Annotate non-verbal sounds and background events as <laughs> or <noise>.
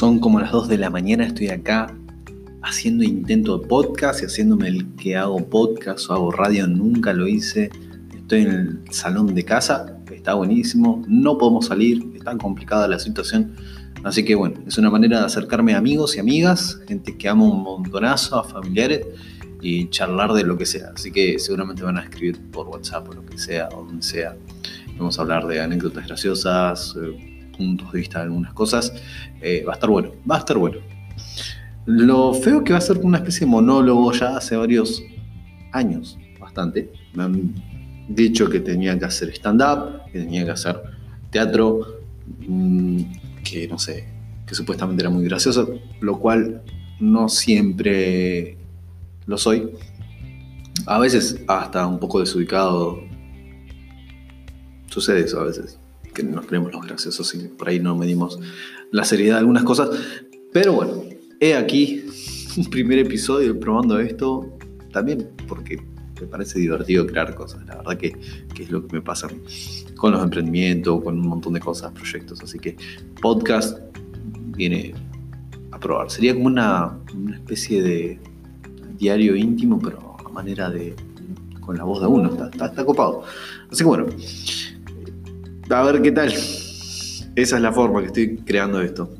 Son como las 2 de la mañana, estoy acá haciendo intento de podcast y haciéndome el que hago podcast o hago radio, nunca lo hice. Estoy en el salón de casa, está buenísimo, no podemos salir, está complicada la situación. Así que bueno, es una manera de acercarme a amigos y amigas, gente que amo un montonazo, a familiares y charlar de lo que sea. Así que seguramente van a escribir por WhatsApp o lo que sea, o donde sea. Vamos a hablar de anécdotas graciosas, eh, puntos de vista de algunas cosas. Eh, va a estar bueno, va a estar bueno. Lo feo que va a ser una especie de monólogo ya hace varios años, bastante. Me han dicho que tenía que hacer stand-up, que tenía que hacer teatro, mm, que no sé, que supuestamente era muy gracioso, lo cual no siempre lo soy. A veces hasta un poco desubicado. Sucede eso a veces, que nos creemos los graciosos y por ahí no medimos la seriedad de algunas cosas. Pero bueno, he aquí <laughs> un primer episodio probando esto también porque me parece divertido crear cosas. La verdad que, que, es lo que me pasa con los emprendimientos, con un montón de cosas, proyectos. Así que podcast viene a probar. Sería como una, una especie de diario íntimo, pero a manera de. con la voz de uno, está, está, copado. Así que bueno, a ver qué tal. Esa es la forma que estoy creando esto.